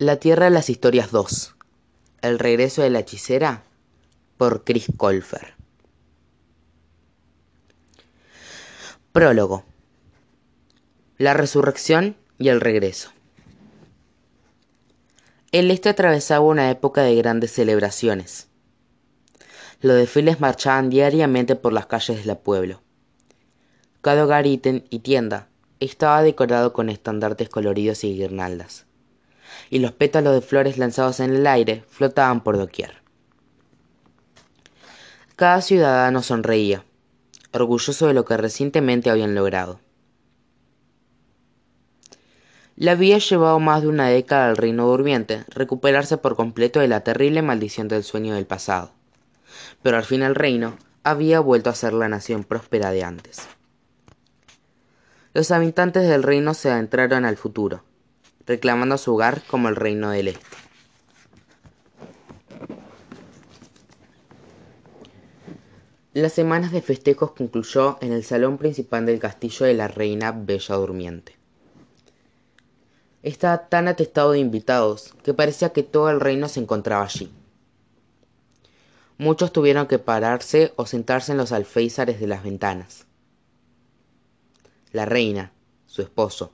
La Tierra de las Historias 2. El regreso de la hechicera por Chris Colfer. Prólogo. La resurrección y el regreso. El este atravesaba una época de grandes celebraciones. Los desfiles marchaban diariamente por las calles del pueblo. Cada hogar y tienda estaba decorado con estandartes coloridos y guirnaldas, y los pétalos de flores lanzados en el aire flotaban por doquier. Cada ciudadano sonreía, orgulloso de lo que recientemente habían logrado. Le había llevado más de una década al reino durmiente recuperarse por completo de la terrible maldición del sueño del pasado, pero al fin el reino había vuelto a ser la nación próspera de antes. Los habitantes del reino se adentraron al futuro, reclamando su hogar como el reino del este. Las semanas de festejos concluyó en el salón principal del castillo de la reina Bella Durmiente. Estaba tan atestado de invitados que parecía que todo el reino se encontraba allí. Muchos tuvieron que pararse o sentarse en los alféizares de las ventanas. La reina, su esposo,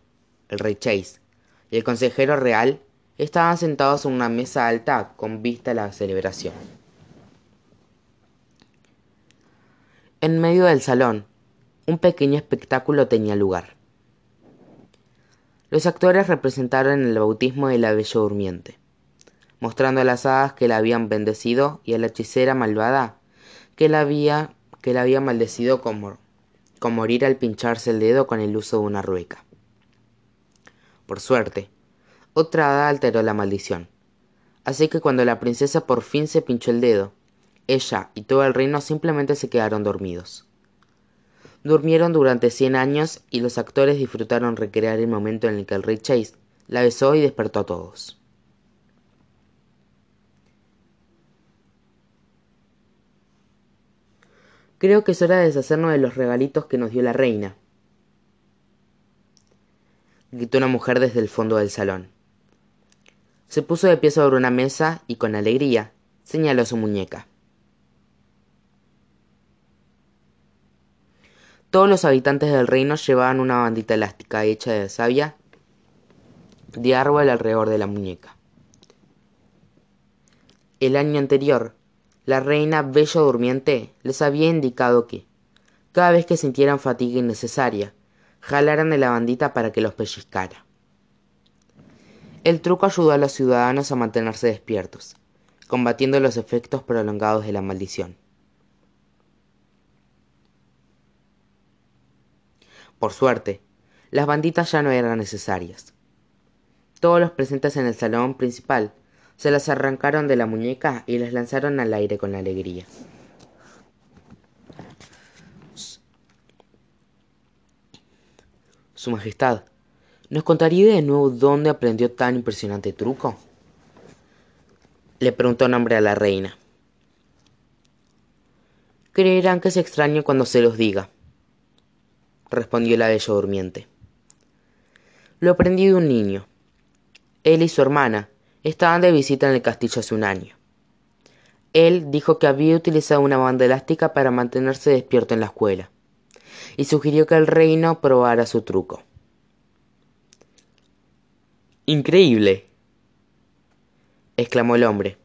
el rey Chase el consejero real estaban sentados en una mesa alta con vista a la celebración. En medio del salón, un pequeño espectáculo tenía lugar. Los actores representaron el bautismo de la bella durmiente, mostrando a las hadas que la habían bendecido y a la hechicera malvada que la había, que la había maldecido como, con morir al pincharse el dedo con el uso de una rueca. Por suerte, otra hada alteró la maldición, así que cuando la princesa por fin se pinchó el dedo, ella y todo el reino simplemente se quedaron dormidos. Durmieron durante cien años y los actores disfrutaron recrear el momento en el que el rey Chase la besó y despertó a todos. Creo que es hora de deshacernos de los regalitos que nos dio la reina, gritó una mujer desde el fondo del salón. Se puso de pie sobre una mesa y con alegría señaló su muñeca. Todos los habitantes del reino llevaban una bandita elástica hecha de savia de árbol alrededor de la muñeca. El año anterior, la reina Bella Durmiente les había indicado que, cada vez que sintieran fatiga innecesaria, jalaran de la bandita para que los pellizcara. El truco ayudó a los ciudadanos a mantenerse despiertos, combatiendo los efectos prolongados de la maldición. Por suerte, las banditas ya no eran necesarias. Todos los presentes en el salón principal se las arrancaron de la muñeca y las lanzaron al aire con alegría. Su Majestad, ¿nos contaría de nuevo dónde aprendió tan impresionante truco? Le preguntó nombre a la reina. Creerán que es extraño cuando se los diga, respondió la bella durmiente. Lo aprendí de un niño. Él y su hermana estaban de visita en el castillo hace un año. Él dijo que había utilizado una banda elástica para mantenerse despierto en la escuela, y sugirió que el reino probara su truco. Increíble, exclamó el hombre,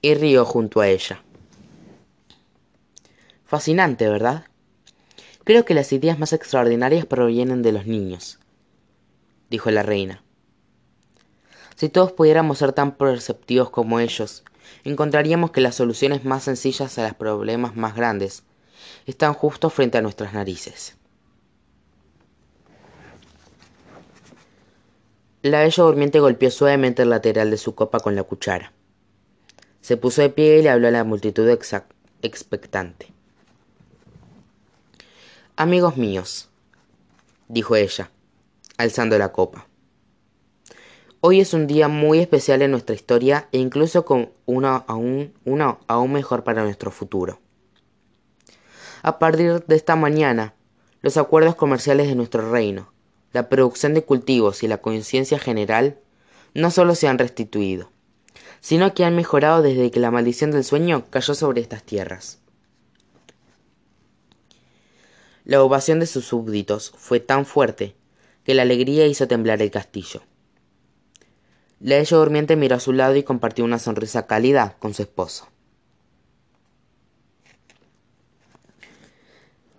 y rió junto a ella. Fascinante, ¿verdad? Creo que las ideas más extraordinarias provienen de los niños, dijo la reina. Si todos pudiéramos ser tan perceptivos como ellos, encontraríamos que las soluciones más sencillas a los problemas más grandes están justo frente a nuestras narices. La bella durmiente golpeó suavemente el lateral de su copa con la cuchara. Se puso de pie y le habló a la multitud expectante. Amigos míos, dijo ella, alzando la copa. Hoy es un día muy especial en nuestra historia e incluso con uno aún, uno aún mejor para nuestro futuro. A partir de esta mañana, los acuerdos comerciales de nuestro reino, la producción de cultivos y la conciencia general no solo se han restituido, sino que han mejorado desde que la maldición del sueño cayó sobre estas tierras. La ovación de sus súbditos fue tan fuerte que la alegría hizo temblar el castillo. La ella durmiente miró a su lado y compartió una sonrisa cálida con su esposo.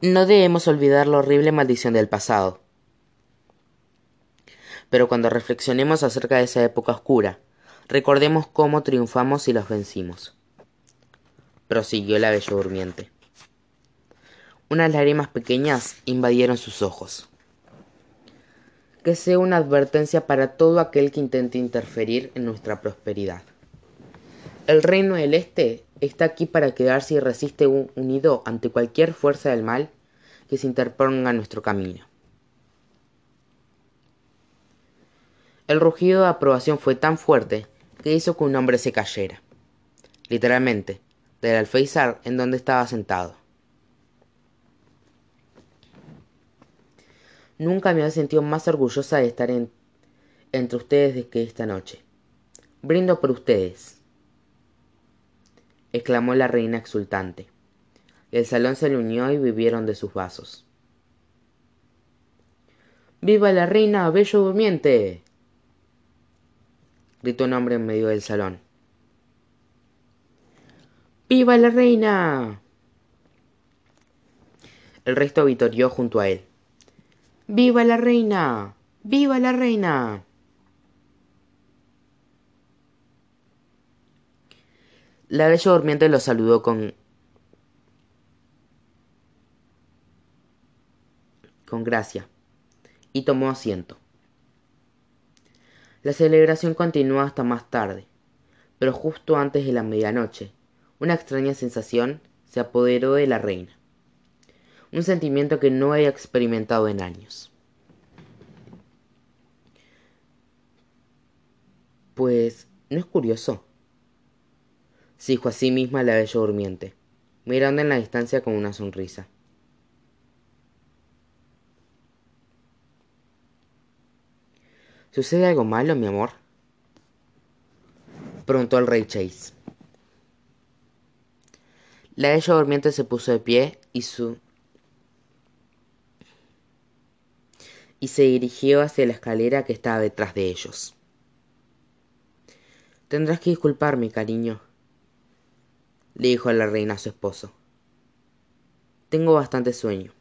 No debemos olvidar la horrible maldición del pasado. Pero cuando reflexionemos acerca de esa época oscura, recordemos cómo triunfamos y los vencimos. Prosiguió la bella durmiente. Unas lágrimas pequeñas invadieron sus ojos. Que sea una advertencia para todo aquel que intente interferir en nuestra prosperidad. El reino del Este está aquí para quedarse y resiste unido ante cualquier fuerza del mal que se interponga en nuestro camino. El rugido de aprobación fue tan fuerte que hizo que un hombre se cayera, literalmente, del alféizar en donde estaba sentado. Nunca me había sentido más orgullosa de estar entre ustedes que esta noche. Brindo por ustedes exclamó la reina exultante. El salón se le unió y bebieron de sus vasos. ¡Viva la reina, bello durmiente! gritó un hombre en medio del salón. ¡Viva la reina! El resto vitorió junto a él. ¡Viva la reina! ¡Viva la reina! La bella durmiente lo saludó con con gracia y tomó asiento. La celebración continuó hasta más tarde, pero justo antes de la medianoche, una extraña sensación se apoderó de la reina, un sentimiento que no había experimentado en años. Pues, ¿no es curioso? Se dijo a sí misma la bella durmiente, mirando en la distancia con una sonrisa. ¿Sucede algo malo, mi amor? preguntó el rey Chase. La bella durmiente se puso de pie y su y se dirigió hacia la escalera que estaba detrás de ellos. Tendrás que disculparme, cariño, le dijo la reina a su esposo. Tengo bastante sueño.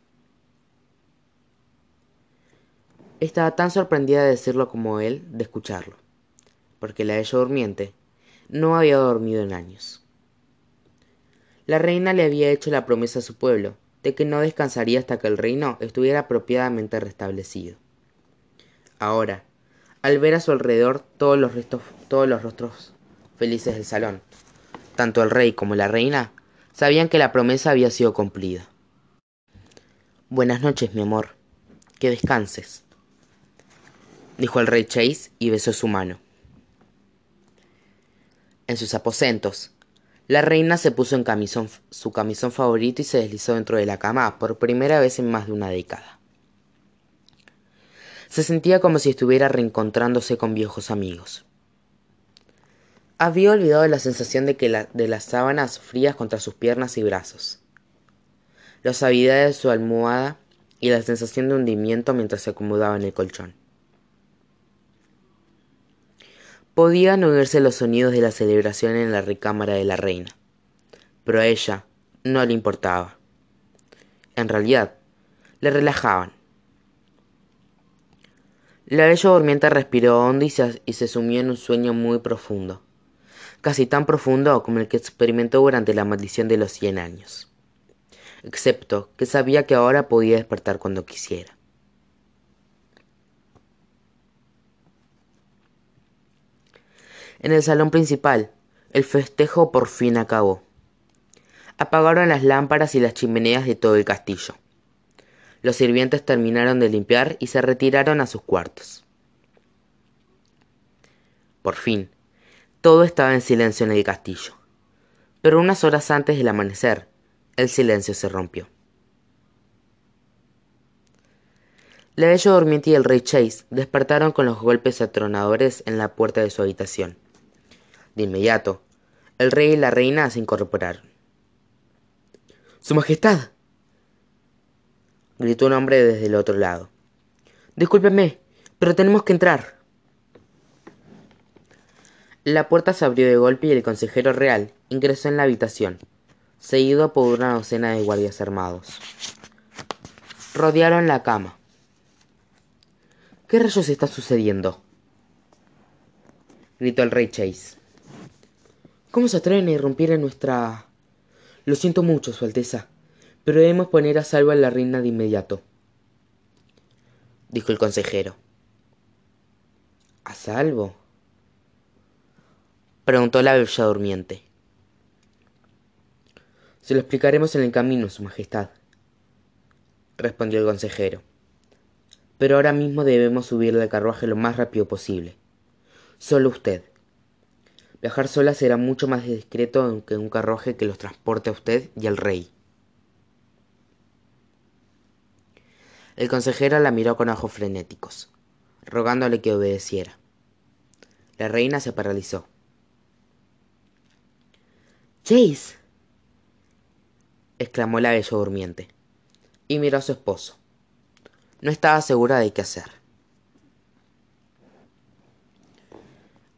Estaba tan sorprendida de decirlo como él de escucharlo, porque la ella durmiente no había dormido en años. La reina le había hecho la promesa a su pueblo de que no descansaría hasta que el reino estuviera apropiadamente restablecido. Ahora, al ver a su alrededor todos los, restos, todos los rostros felices del salón, tanto el rey como la reina sabían que la promesa había sido cumplida. Buenas noches, mi amor. Que descanses, dijo el rey Chase y besó su mano. En sus aposentos, la reina se puso en camisón, su camisón favorito y se deslizó dentro de la cama por primera vez en más de una década. Se sentía como si estuviera reencontrándose con viejos amigos. Había olvidado la sensación de, que de las sábanas frías contra sus piernas y brazos, la suavidad de su almohada y la sensación de hundimiento mientras se acomodaba en el colchón. Podían oírse los sonidos de la celebración en la recámara de la reina, pero a ella no le importaba. En realidad, le relajaban. La bella durmiente respiró hondo y se sumió en un sueño muy profundo casi tan profundo como el que experimentó durante la maldición de los cien años, excepto que sabía que ahora podía despertar cuando quisiera. En el salón principal, el festejo por fin acabó. Apagaron las lámparas y las chimeneas de todo el castillo. Los sirvientes terminaron de limpiar y se retiraron a sus cuartos. Por fin, todo estaba en silencio en el castillo. Pero unas horas antes del amanecer, el silencio se rompió. La bella durmiente y el rey Chase despertaron con los golpes atronadores en la puerta de su habitación. De inmediato, el rey y la reina se incorporaron. Su Majestad, gritó un hombre desde el otro lado. Discúlpeme, pero tenemos que entrar. La puerta se abrió de golpe y el consejero real ingresó en la habitación, seguido por una docena de guardias armados. Rodearon la cama. ¿Qué rayos está sucediendo? gritó el rey Chase. ¿Cómo se atreven a irrumpir en nuestra... Lo siento mucho, Su Alteza, pero debemos poner a salvo a la reina de inmediato, dijo el consejero. ¿A salvo? Preguntó la bella durmiente. Se lo explicaremos en el camino, Su Majestad, respondió el consejero. Pero ahora mismo debemos subir al carruaje lo más rápido posible. Solo usted. Viajar sola será mucho más discreto que un carruaje que los transporte a usted y al rey. El consejero la miró con ojos frenéticos, rogándole que obedeciera. La reina se paralizó. Chase. exclamó la bella durmiente, y miró a su esposo. No estaba segura de qué hacer.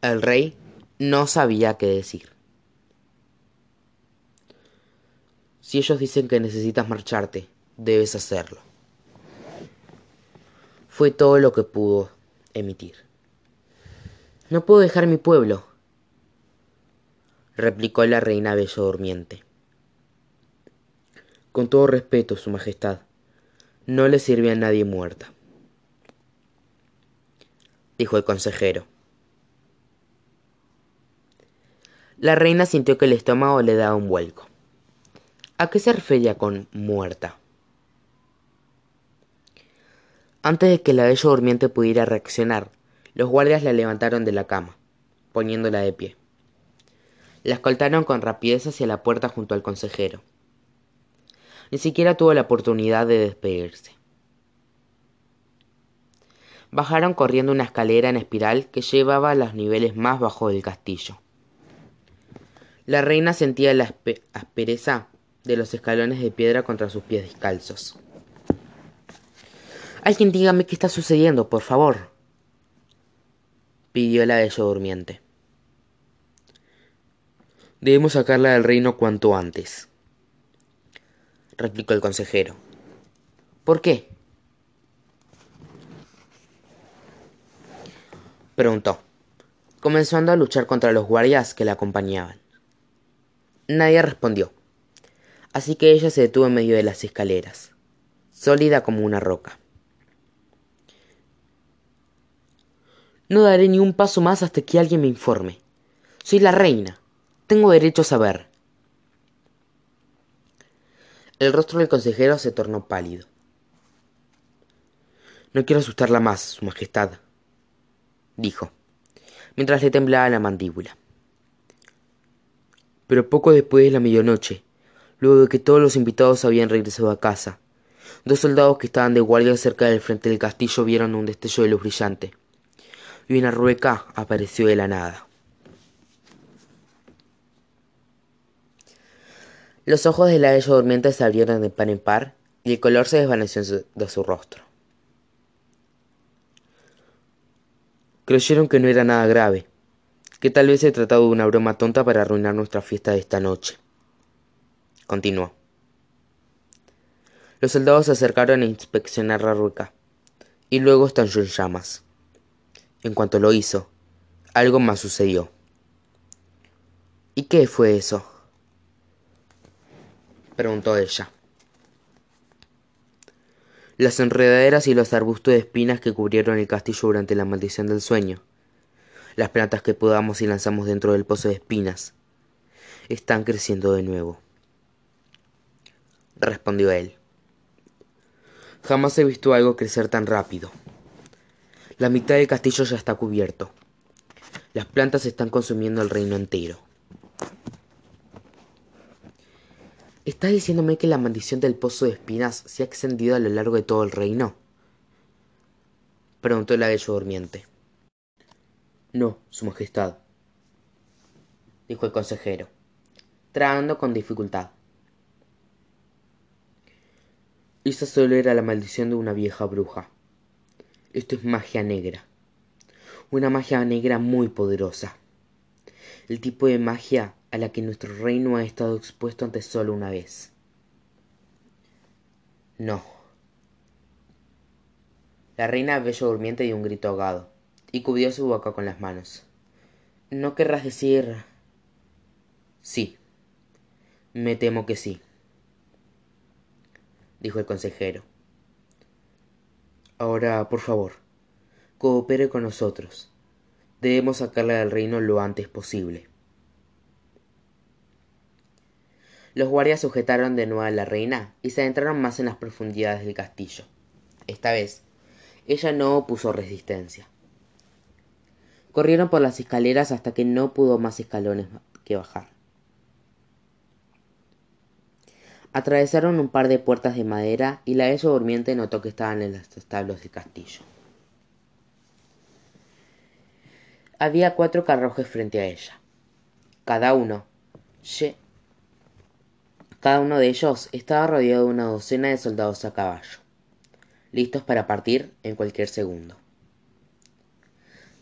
El rey no sabía qué decir. Si ellos dicen que necesitas marcharte, debes hacerlo. Fue todo lo que pudo emitir. No puedo dejar mi pueblo, replicó la reina bello durmiente. Con todo respeto, Su Majestad, no le sirve a nadie muerta, dijo el consejero. La reina sintió que el estómago le daba un vuelco. ¿A qué se refería con muerta? Antes de que la bella durmiente pudiera reaccionar, los guardias la levantaron de la cama, poniéndola de pie. La escoltaron con rapidez hacia la puerta junto al consejero. Ni siquiera tuvo la oportunidad de despedirse. Bajaron corriendo una escalera en espiral que llevaba a los niveles más bajos del castillo. La reina sentía la aspereza de los escalones de piedra contra sus pies descalzos. Alguien dígame qué está sucediendo, por favor, pidió la bella durmiente. Debemos sacarla del reino cuanto antes, replicó el consejero. ¿Por qué? preguntó, comenzando a luchar contra los guardias que la acompañaban. Nadie respondió, así que ella se detuvo en medio de las escaleras, sólida como una roca. No daré ni un paso más hasta que alguien me informe. Soy la reina. Tengo derecho a saber. El rostro del consejero se tornó pálido. No quiero asustarla más, Su Majestad, dijo, mientras le temblaba la mandíbula. Pero poco después de la medianoche, luego de que todos los invitados habían regresado a casa, dos soldados que estaban de guardia cerca del frente del castillo vieron un destello de luz brillante, y una rueca apareció de la nada. Los ojos de la bella durmiente se abrieron de par en par y el color se desvaneció de su rostro. Creyeron que no era nada grave, que tal vez se tratado de una broma tonta para arruinar nuestra fiesta de esta noche. Continuó. Los soldados se acercaron a inspeccionar la rueca, y luego estalló en llamas. En cuanto lo hizo, algo más sucedió. ¿Y qué fue eso? Preguntó ella. Las enredaderas y los arbustos de espinas que cubrieron el castillo durante la maldición del sueño, las plantas que podamos y lanzamos dentro del pozo de espinas, están creciendo de nuevo. Respondió él. Jamás he visto algo crecer tan rápido. La mitad del castillo ya está cubierto. Las plantas están consumiendo el reino entero. ¿Estás diciéndome que la maldición del pozo de espinas se ha extendido a lo largo de todo el reino? preguntó la bella durmiente. No, Su Majestad, dijo el consejero, tragando con dificultad. Esa solo era la maldición de una vieja bruja. Esto es magia negra. Una magia negra muy poderosa. El tipo de magia a la que nuestro reino ha estado expuesto antes solo una vez. No. La reina Bello Durmiente dio un grito ahogado y cubrió su boca con las manos. ¿No querrás decir... Sí. Me temo que sí dijo el consejero. Ahora, por favor, coopere con nosotros. Debemos sacarla del reino lo antes posible. Los guardias sujetaron de nuevo a la reina y se adentraron más en las profundidades del castillo. Esta vez, ella no opuso resistencia. Corrieron por las escaleras hasta que no pudo más escalones que bajar. Atravesaron un par de puertas de madera y la bella durmiente notó que estaban en los establos del castillo. Había cuatro carruajes frente a ella. Cada uno, cada uno de ellos estaba rodeado de una docena de soldados a caballo, listos para partir en cualquier segundo.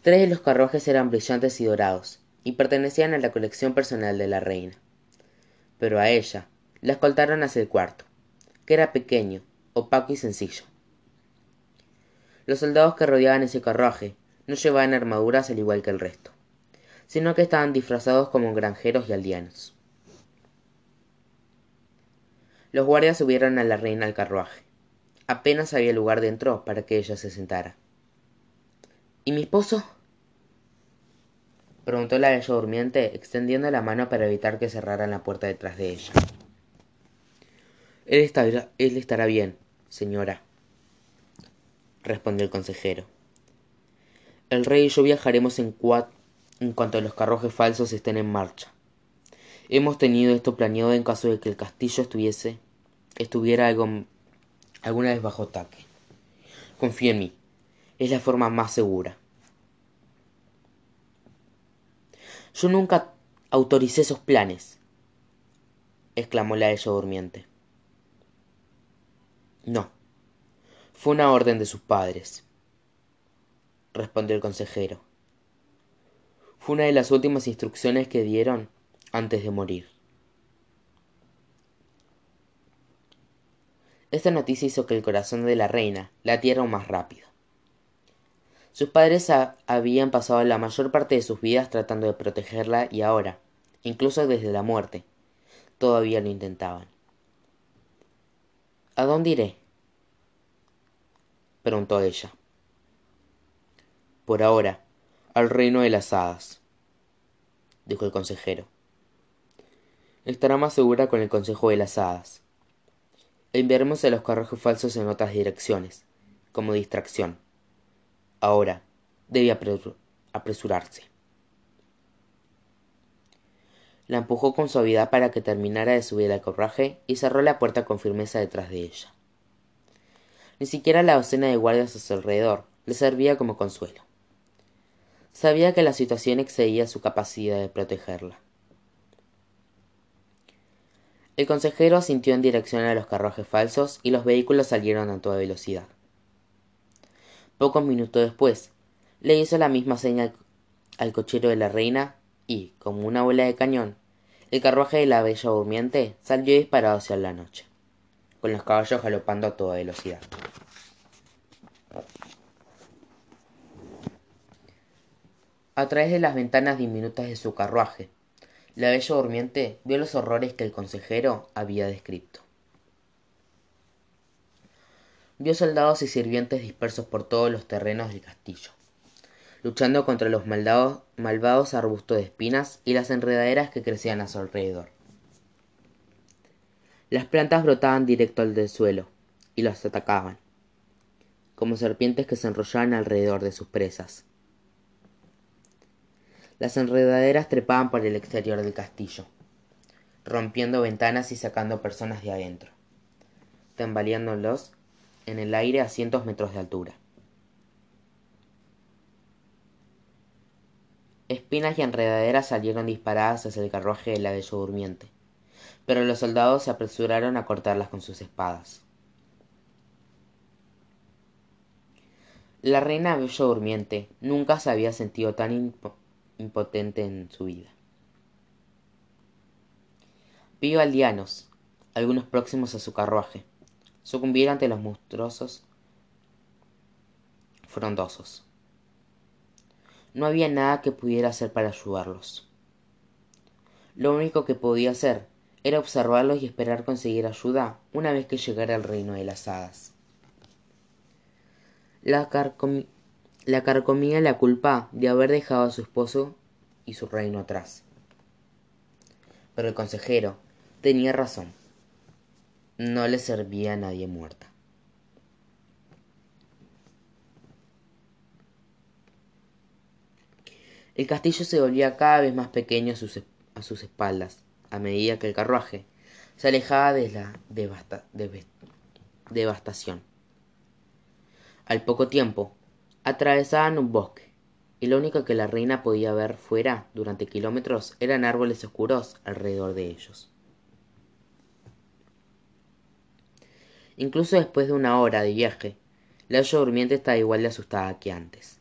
Tres de los carruajes eran brillantes y dorados, y pertenecían a la colección personal de la reina. Pero a ella, la escoltaron hacia el cuarto, que era pequeño, opaco y sencillo. Los soldados que rodeaban ese carruaje no llevaban armaduras al igual que el resto, sino que estaban disfrazados como granjeros y aldeanos. Los guardias subieron a la reina al carruaje. Apenas había lugar dentro para que ella se sentara. ¿Y mi esposo? preguntó la bella durmiente, extendiendo la mano para evitar que cerraran la puerta detrás de ella. Él estará, él estará bien, señora, respondió el consejero. El rey y yo viajaremos en, en cuanto los carruajes falsos estén en marcha. Hemos tenido esto planeado en caso de que el castillo estuviese estuviera algo, alguna vez bajo ataque. Confía en mí. Es la forma más segura. Yo nunca autoricé esos planes, exclamó la ella durmiente. No. Fue una orden de sus padres, respondió el consejero. Fue una de las últimas instrucciones que dieron antes de morir. Esta noticia hizo que el corazón de la reina latiera aún más rápido. Sus padres habían pasado la mayor parte de sus vidas tratando de protegerla y ahora, incluso desde la muerte, todavía lo intentaban. ¿A dónde iré? preguntó ella. Por ahora, al reino de las hadas, dijo el consejero. Estará más segura con el consejo de las hadas. Enviaremos a los carruajes falsos en otras direcciones, como distracción. Ahora, debe apresurarse. La empujó con suavidad para que terminara de subir al corraje y cerró la puerta con firmeza detrás de ella. Ni siquiera la docena de guardias a su alrededor le servía como consuelo. Sabía que la situación excedía su capacidad de protegerla. El consejero asintió en dirección a los carruajes falsos y los vehículos salieron a toda velocidad. Pocos minutos después, le hizo la misma señal al cochero de la reina y, como una bola de cañón, el carruaje de la bella durmiente salió disparado hacia la noche, con los caballos galopando a toda velocidad. A través de las ventanas diminutas de su carruaje, la bella durmiente vio los horrores que el consejero había descrito. Vio soldados y sirvientes dispersos por todos los terrenos del castillo luchando contra los malvados arbustos de espinas y las enredaderas que crecían a su alrededor. Las plantas brotaban directo al del suelo y los atacaban, como serpientes que se enrollaban alrededor de sus presas. Las enredaderas trepaban por el exterior del castillo, rompiendo ventanas y sacando personas de adentro, tambaleándolos en el aire a cientos metros de altura. Espinas y enredaderas salieron disparadas hacia el carruaje del abello durmiente, pero los soldados se apresuraron a cortarlas con sus espadas. La reina abello durmiente nunca se había sentido tan imp impotente en su vida. Vio aldeanos, algunos próximos a su carruaje, sucumbir ante los monstruosos frondosos. No había nada que pudiera hacer para ayudarlos. Lo único que podía hacer era observarlos y esperar conseguir ayuda una vez que llegara al reino de las hadas. La, la carcomía la culpa de haber dejado a su esposo y su reino atrás. Pero el consejero tenía razón. No le servía a nadie muerta. El castillo se volvía cada vez más pequeño a sus, espaldas, a medida que el carruaje se alejaba de la devastación. Al poco tiempo, atravesaban un bosque, y lo único que la reina podía ver fuera durante kilómetros eran árboles oscuros alrededor de ellos. Incluso después de una hora de viaje, la olla durmiente estaba igual de asustada que antes.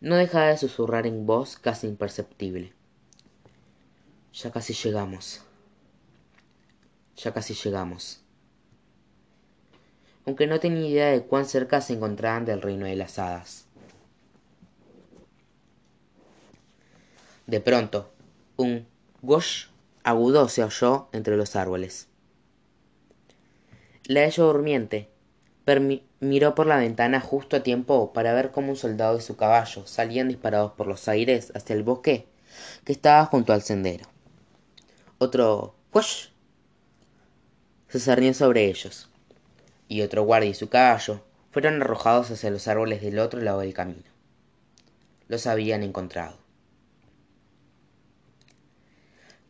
No dejaba de susurrar en voz casi imperceptible. Ya casi llegamos. Ya casi llegamos. Aunque no tenía idea de cuán cerca se encontraban del reino de las hadas. De pronto, un gosh agudo se oyó entre los árboles. La ella durmiente miró por la ventana justo a tiempo para ver cómo un soldado y su caballo salían disparados por los aires hacia el bosque que estaba junto al sendero. Otro ¡Wush! se cernió sobre ellos, y otro guardia y su caballo fueron arrojados hacia los árboles del otro lado del camino. Los habían encontrado.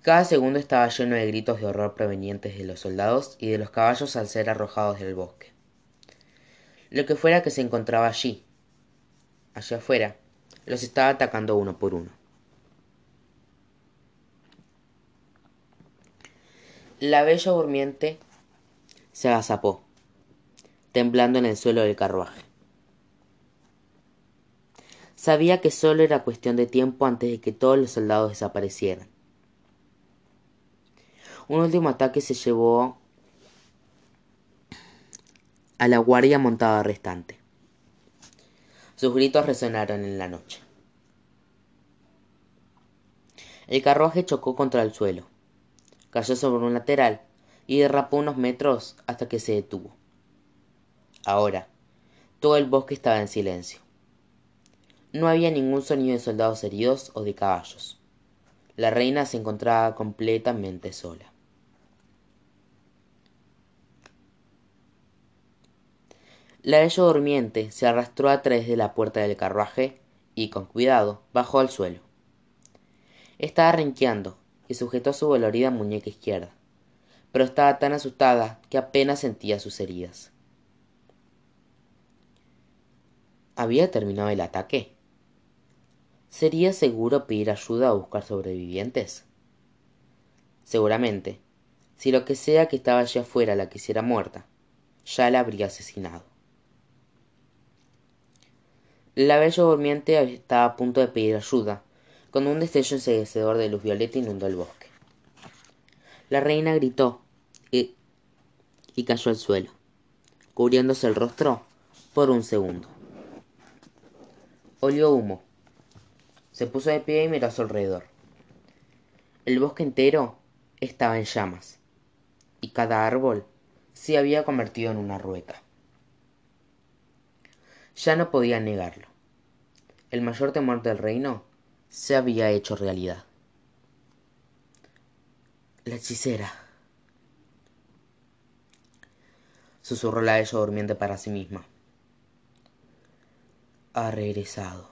Cada segundo estaba lleno de gritos de horror provenientes de los soldados y de los caballos al ser arrojados del bosque lo que fuera que se encontraba allí. Allá afuera, los estaba atacando uno por uno. La bella durmiente se agazapó, temblando en el suelo del carruaje. Sabía que solo era cuestión de tiempo antes de que todos los soldados desaparecieran. Un último ataque se llevó a la guardia montada restante. Sus gritos resonaron en la noche. El carruaje chocó contra el suelo, cayó sobre un lateral y derrapó unos metros hasta que se detuvo. Ahora, todo el bosque estaba en silencio. No había ningún sonido de soldados heridos o de caballos. La reina se encontraba completamente sola. La bella durmiente se arrastró a través de la puerta del carruaje y, con cuidado, bajó al suelo. Estaba renqueando y sujetó su dolorida muñeca izquierda, pero estaba tan asustada que apenas sentía sus heridas. ¿Había terminado el ataque? ¿Sería seguro pedir ayuda o buscar sobrevivientes? Seguramente, si lo que sea que estaba allá afuera la quisiera muerta, ya la habría asesinado. La bella durmiente estaba a punto de pedir ayuda, cuando un destello enseguecedor de luz violeta inundó el bosque. La reina gritó y, y cayó al suelo, cubriéndose el rostro por un segundo. Olió humo. Se puso de pie y miró a su alrededor. El bosque entero estaba en llamas, y cada árbol se había convertido en una rueca. Ya no podía negarlo el mayor temor del reino se había hecho realidad. La hechicera. Susurró la ella durmiente para sí misma. Ha regresado.